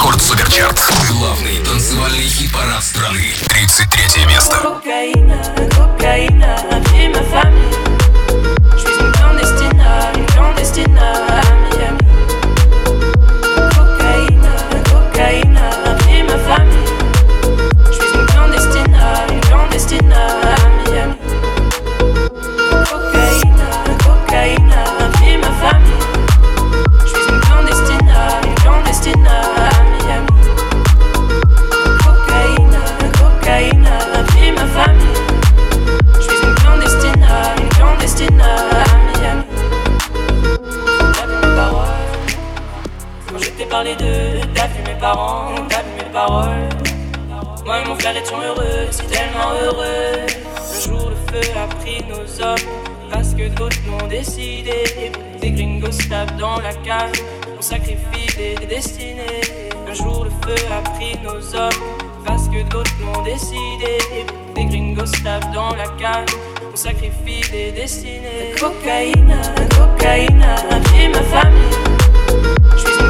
Рекорд Суперчарт. Главный танцевальный хит-парад страны. 33 место. Кокаина, кокаина, время фами. Жизнь кlandestine, clandestine. Parents, t'as vu mes paroles. Moi et mon frère étions heureux, c'est tellement heureux. Un jour le feu a pris nos hommes, parce que d'autres l'ont décidé. Des gringos tapent dans la cage, on sacrifie des, destinées. Un jour le feu a pris nos hommes, parce que d'autres l'ont décidé. Des gringos tapent dans la cage, on sacrifie des destinées. Cocaïne, cocaïne, a ma famille. Je suis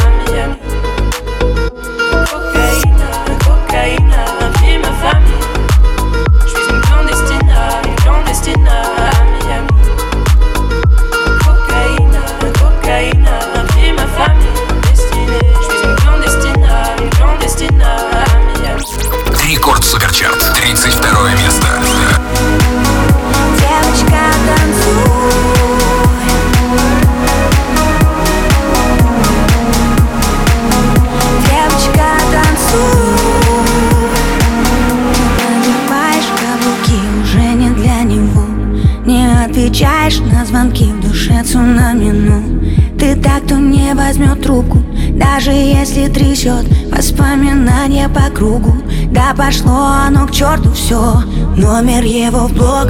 Даже если трясет воспоминания по кругу Да пошло оно к черту все Номер его в блог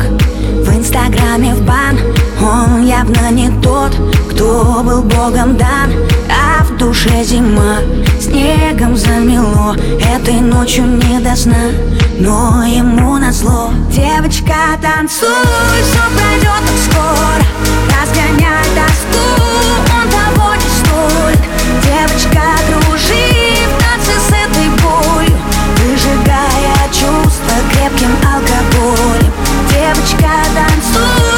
В инстаграме в бан Он явно не тот, кто был богом дан. А в душе зима Снегом замело Этой ночью не до сна. Но ему назло. Девочка, танцуй Все пройдет скоро Разгоняй тоску Он того не стоит Девочка, кружи в танце с этой болью Выжигая чувства крепким алкоголем. Девочка, танцуй,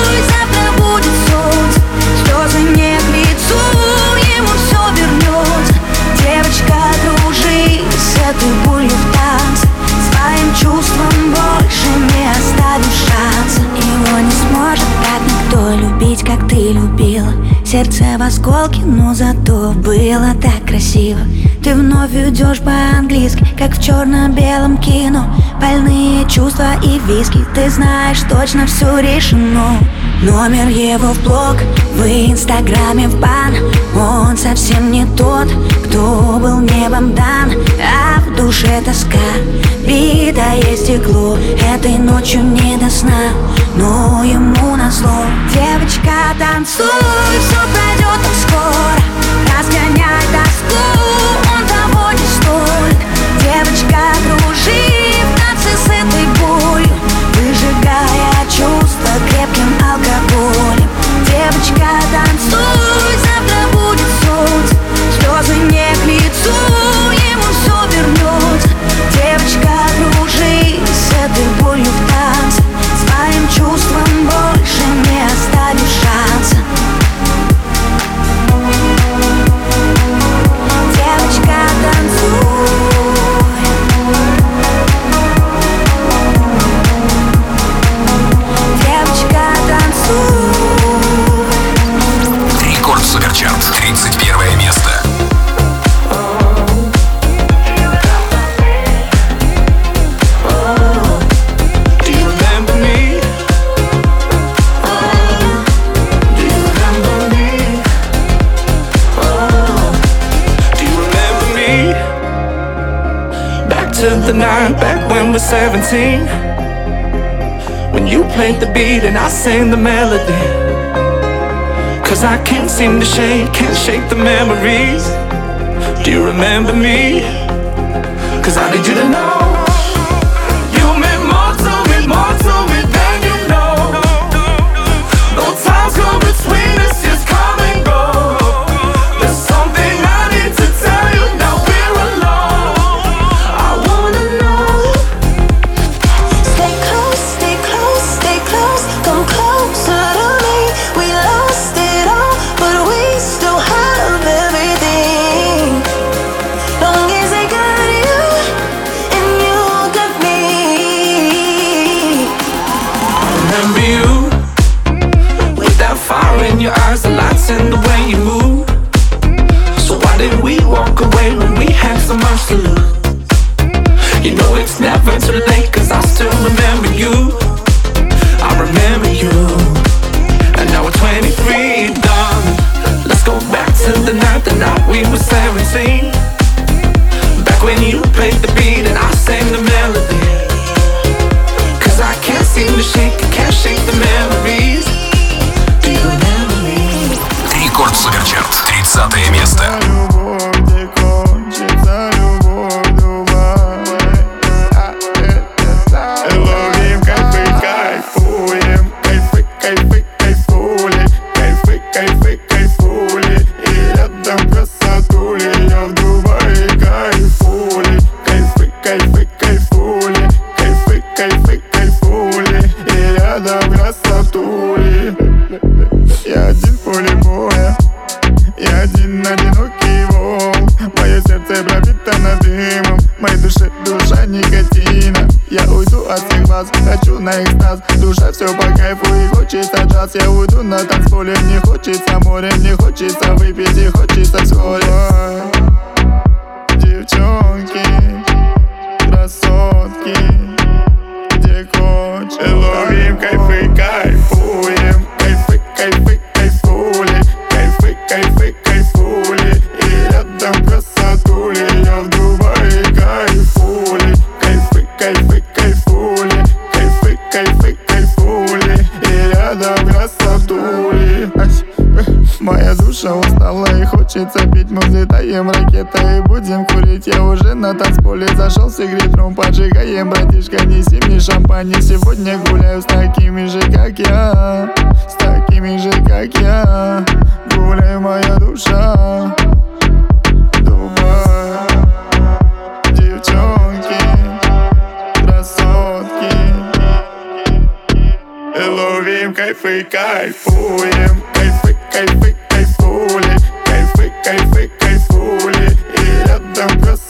Сердце в осколке, но зато было так красиво. Ты вновь идешь по-английски, как в черно-белом кино. Больные чувства и виски, ты знаешь точно все решено. Номер его в блог, в инстаграме в бан. Он совсем не тот, кто был небом дан А в душе тоска, битое стекло Этой ночью не до сна, но ему назло. Девочка, танцуй, все пройдет так скоро Разгоняй тоску, он того не стоит. Девочка, seem to shake, can't shake the memories. Do you remember me? Cause I need you to know walk away when we had so much to lose. You know it's never too late, cause I still remember you. Гуляю с такими же, как я. С такими же, как я. Гуляй, моя душа. Дубай. Девчонки. Красотки. Ловим кайфы, кайфуем. Кайфы, кайфы, кайфы, кайфули. И рядом красотули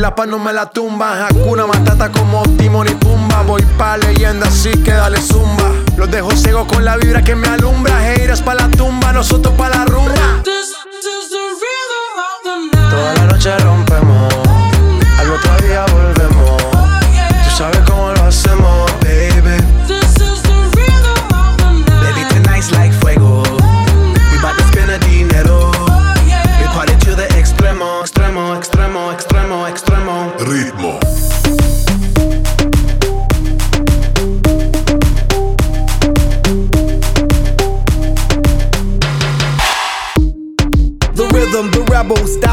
la paz no me la tumba. Hakuna Matata como Timon y Pumba. Voy pa' leyenda, así que dale zumba. Los dejo ciego con la vibra que me alumbra. Heiras pa' la tumba, nosotros pa' la rumba. Toda la noche rompemos, al otro día volvemos. Tú sabes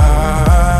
I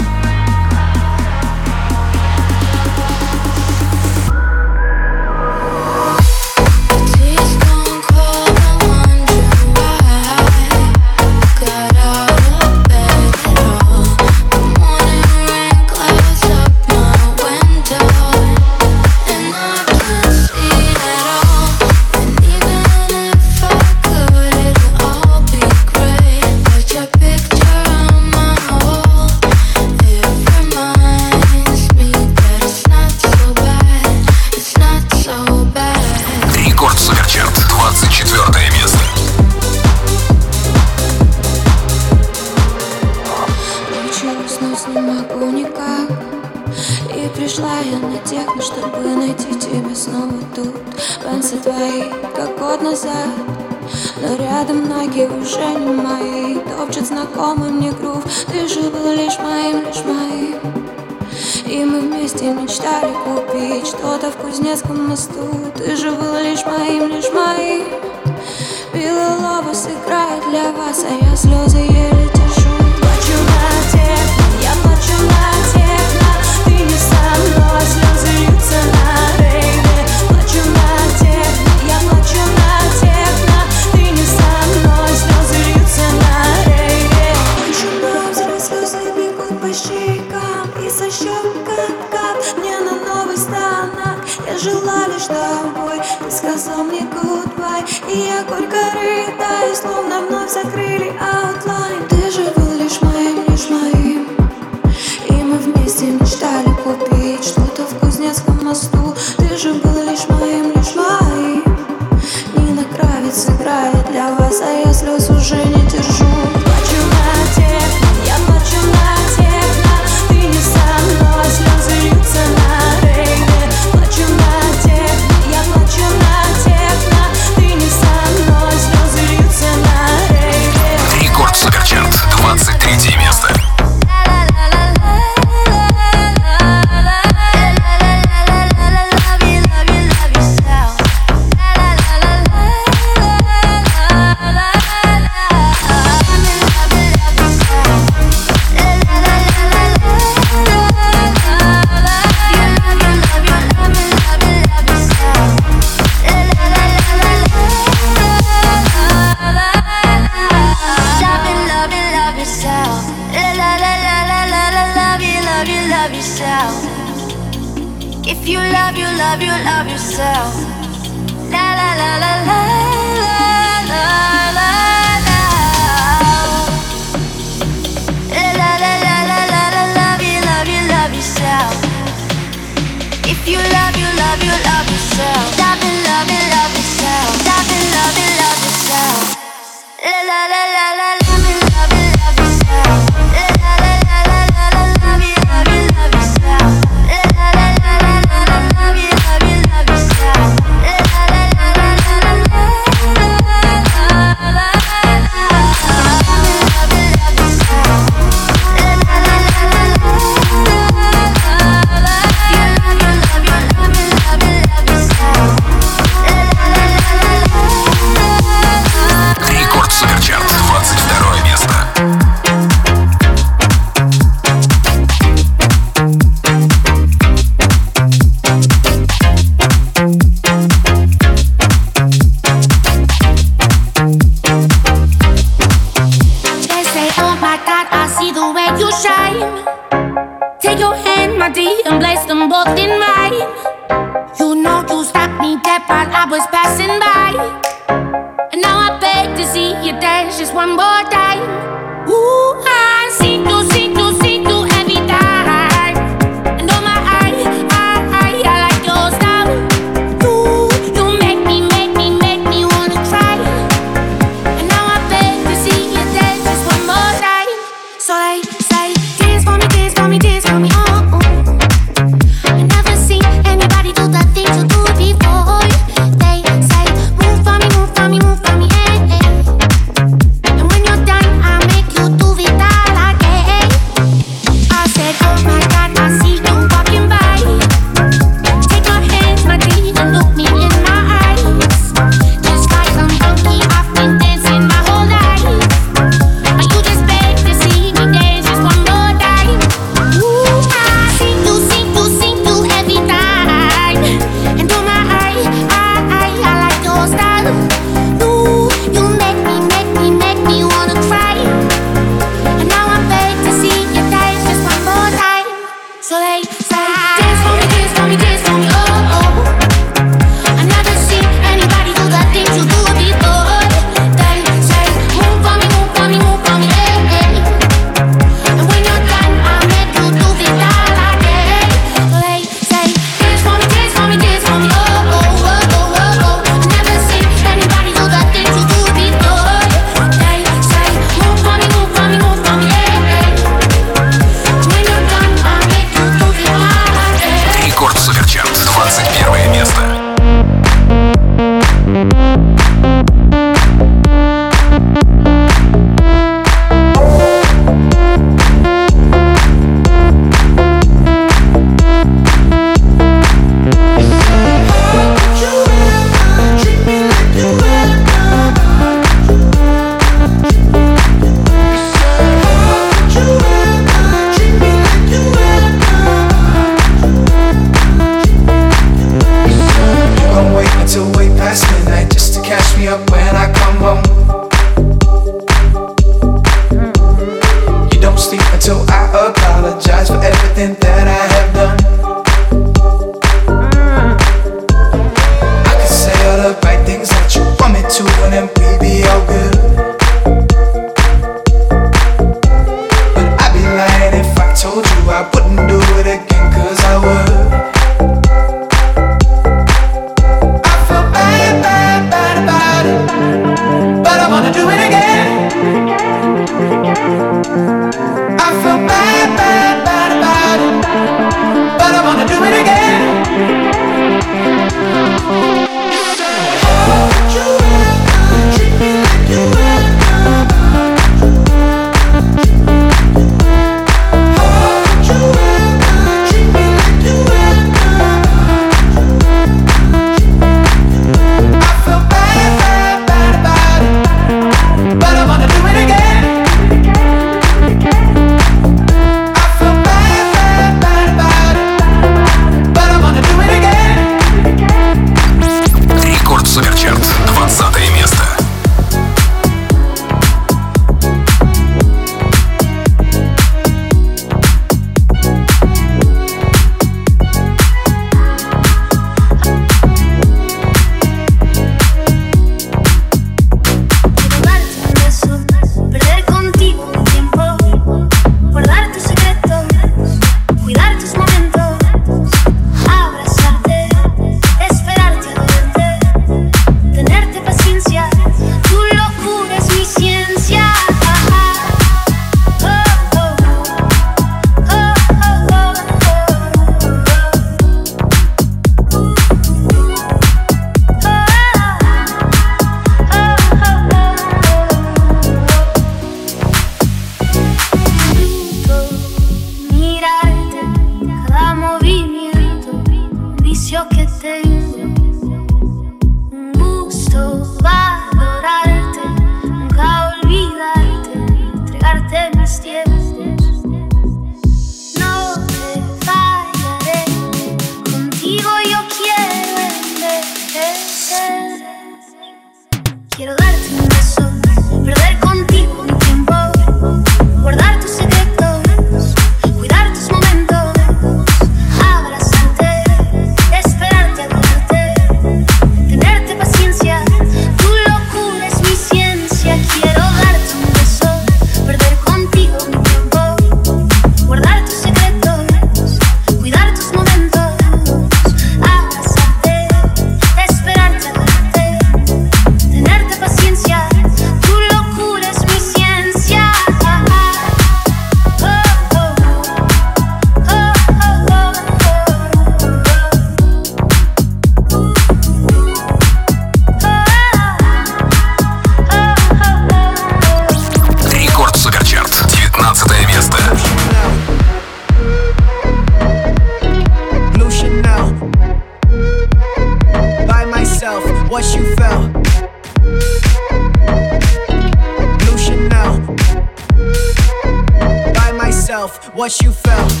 myself, what you felt.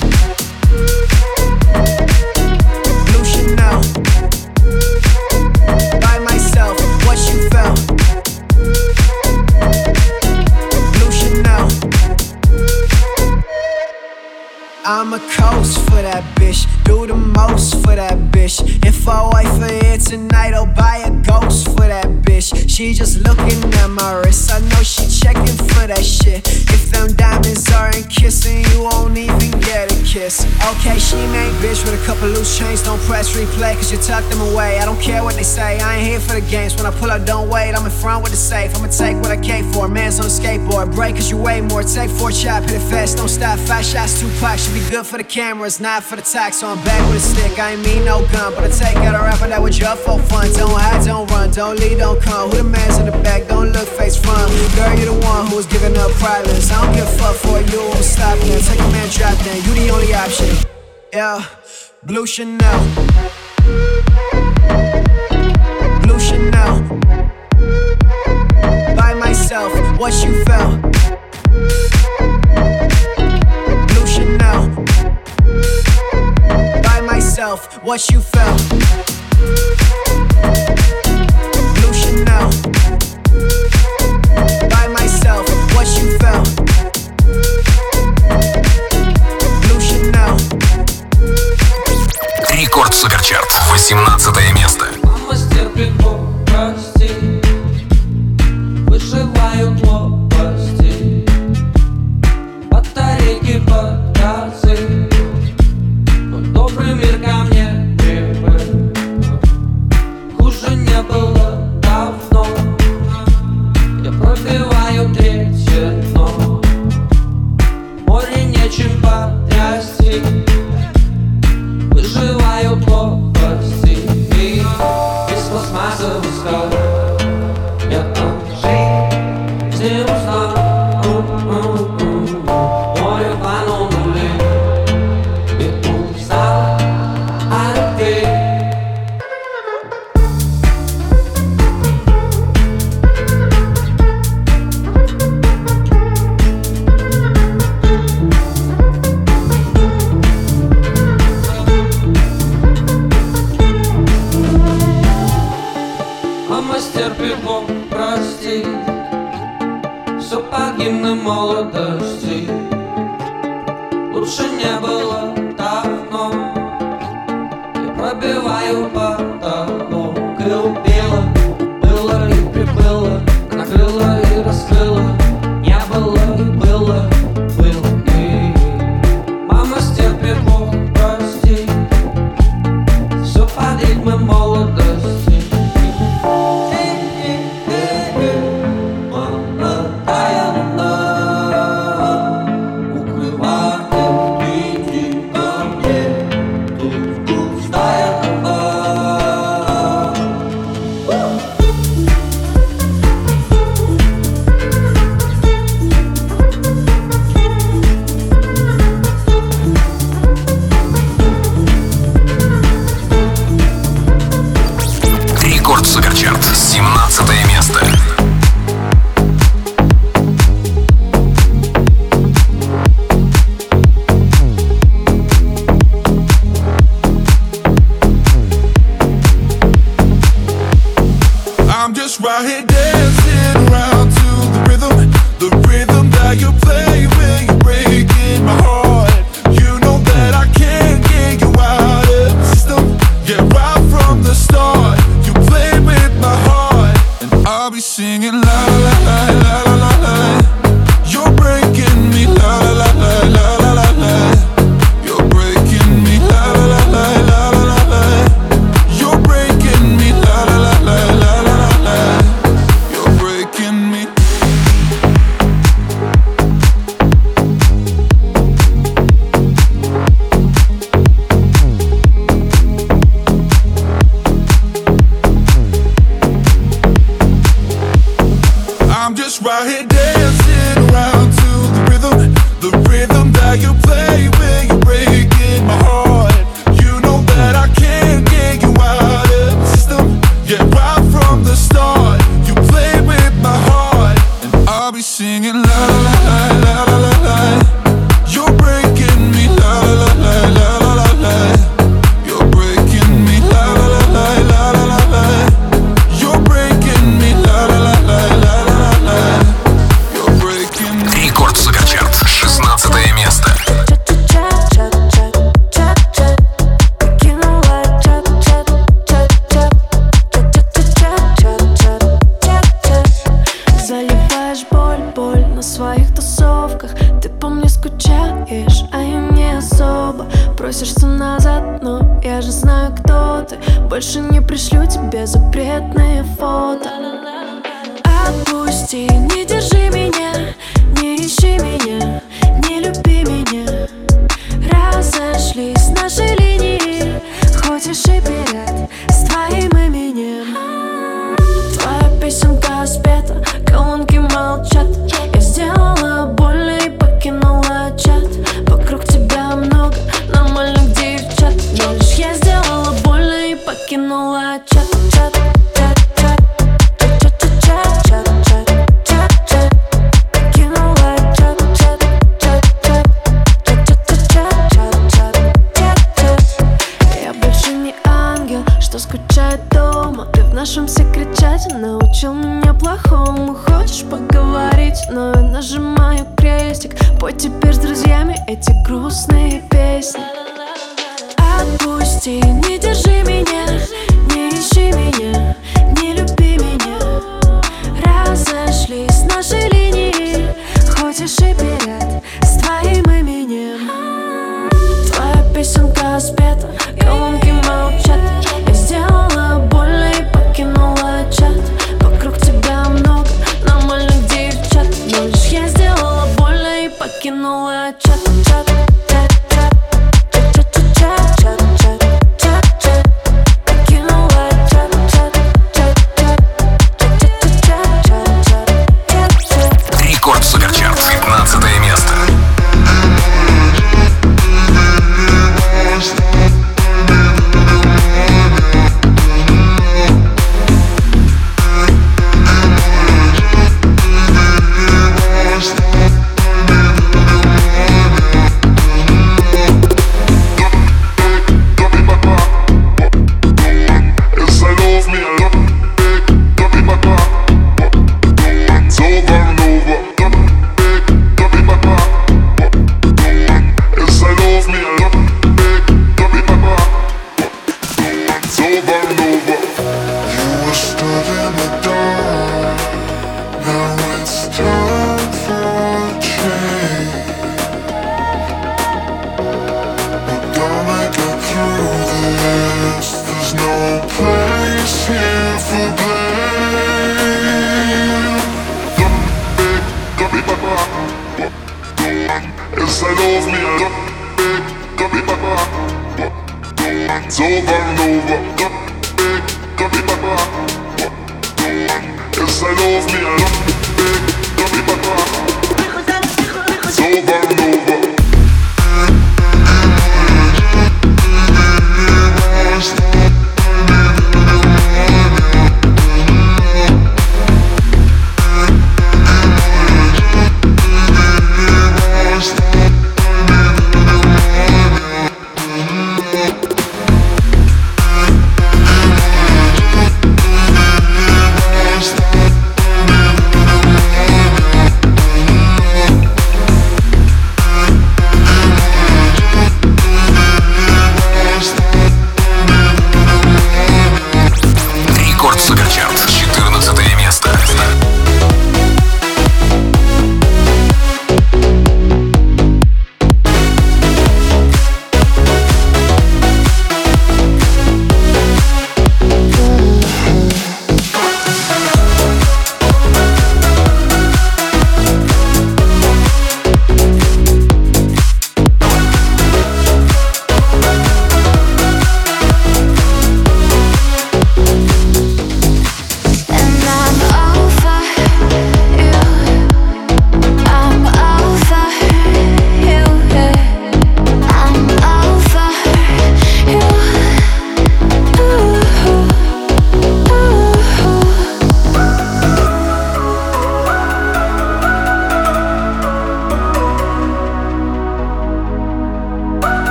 Blue Chanel. By myself, what you felt. Blue Chanel. I'm a coast for that bitch. Do the most for that bitch. If I wait for here tonight, I'll buy a ghost for that bitch. She just looking at my wrist. I know she checking for that shit. If them diamonds aren't kissing, you won't even get a kiss. Okay, she main bitch with a couple loose chains. Don't press replay, cause you tuck them away. I don't care what they say, I ain't here for the games. When I pull up, don't wait. I'm in front with the safe. I'ma take what I came for. Man's on a skateboard. Break cause you weigh more. Take four chop, hit it fast. Don't stop. Five shots, two packs. Should be good for the cameras, not for the tax. So I'm back with a stick. I ain't mean no gun, but I take out a rapper that was your for fun. Don't hide, don't run, don't leave, don't come. Who the man's in the back? Don't look face front. Girl, you the one who's giving up. I don't give a fuck for you. I'm stopping. Take a man, drop down. You the only option. Yeah, Blue Chanel. Blue Chanel. By myself, what you felt. Blue Chanel. By myself, what you felt. Blue Chanel. what. Рекорд Суперчарт, 18 место. Мама стерпит боль, даже знаю, кто ты. Больше не пришлю тебе запретные фото. Отпусти, не держи меня, не ищи меня Не люби меня. Разошлись наши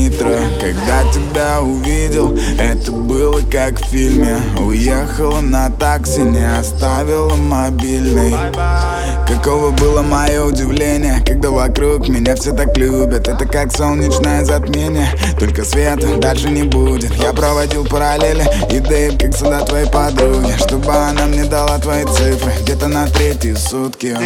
нитро Когда тебя увидел, это было как в фильме. Уехала на такси, не оставила мобильный. Каково было мое удивление, когда вокруг меня все так любят. Это как солнечное затмение, только света дальше не будет. Я проводил параллели и дейп, как сюда твоей подруги Чтобы она мне дала твои цифры, где-то на третьи сутки.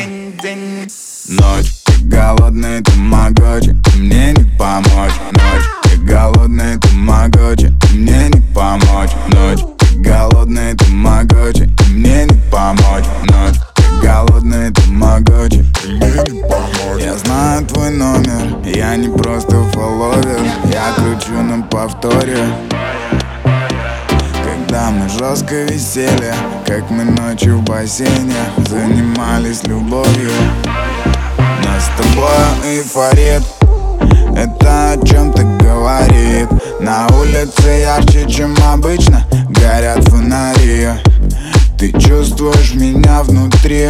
Ночь, голодный тамагочи, мне не помочь Ночь, ты голодный тамагочи, мне не помочь Ночь, ты голодный тамагочи, мне не помочь Ночь, ты голодный тамагочи, мне не помочь Я знаю твой номер, я не просто фолловер Я кручу на повторе. Когда мы жестко висели Как мы ночью в бассейне Занимались любовью с тобой эйфорит Это о чем-то говорит. На улице ярче, чем обычно Горят фонари. Ты чувствуешь меня внутри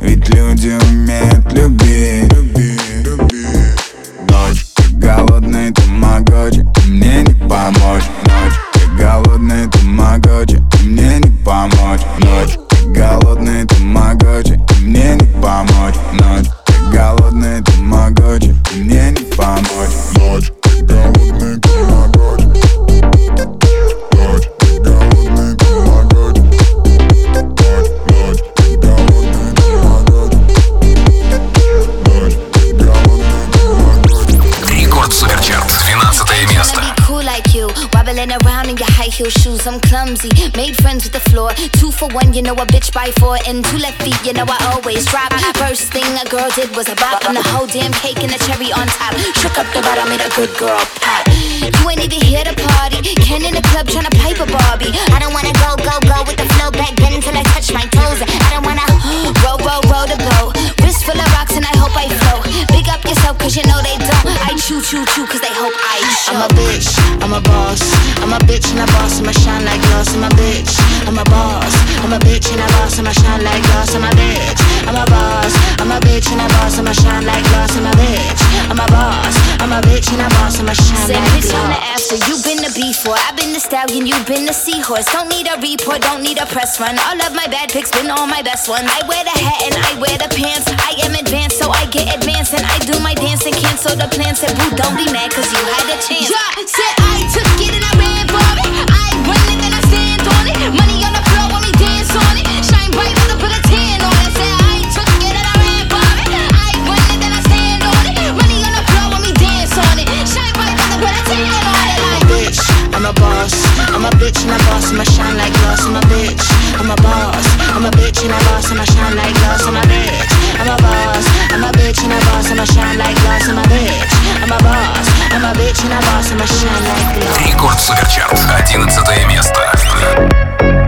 Ведь люди умеют любить. Ночь, ты голодный тамагочи Мне не помочь. Ночь, ты голодный тамагочи Мне не помочь. Ночь, floor. Two for one, you know a bitch by four. And two left feet, you know I always drop. First thing a girl did was a bop. And the whole damn cake and the cherry on top. Shook up the bottom, made a good girl pop. You ain't even here to party. Ken in the club tryna pipe a Barbie. I don't wanna go, go, go with the flow back then until I touch my toes. I don't wanna roll, roll, roll the boat. Wrist full of rocks and I hope I float. Big up yourself cause you know they don't. Chew, chew, chew cause they hope I show. I'm a bitch, I'm a boss. I'm a bitch and a boss, I'ma shine like glass. I'm a bitch, I'm a boss. I'm a bitch and a boss, I'ma shine like glass. I'm a bitch, I'm a boss. I'm a bitch and a boss, I'ma shine like glass. I'm a bitch, I'm a boss. I'm a bitch and I'm a boss, I'ma shine Say bitch on the after, you been the before. I've been the stallion, You've been the seahorse. Don't need a report, don't need a press run. All of my bad pics been all my best ones. I wear the hat and I wear the pants. I am advanced, so I get advanced. And I do my dance and cancel the plans. Said, boo, don't be mad, cause you had a chance. Yeah, said I took it and I ran for it. I I'm a boss. I'm a bitch and a boss, I'ma shine like glass. I'm a bitch, I'm a boss. I'm a bitch and a boss, I'ma shine like glass. I'm a bitch, I'm a boss. I'm a bitch and a boss, I'ma shine like glass. I'm a bitch, I'm a boss. I'm a bitch and a boss, I'ma shine like glass. Рекорд Суперчарт, 11 место.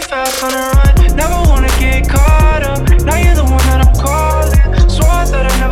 Fast on the run, never wanna get caught up. Now you're the one that I'm calling. Swore that I never.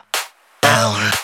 power.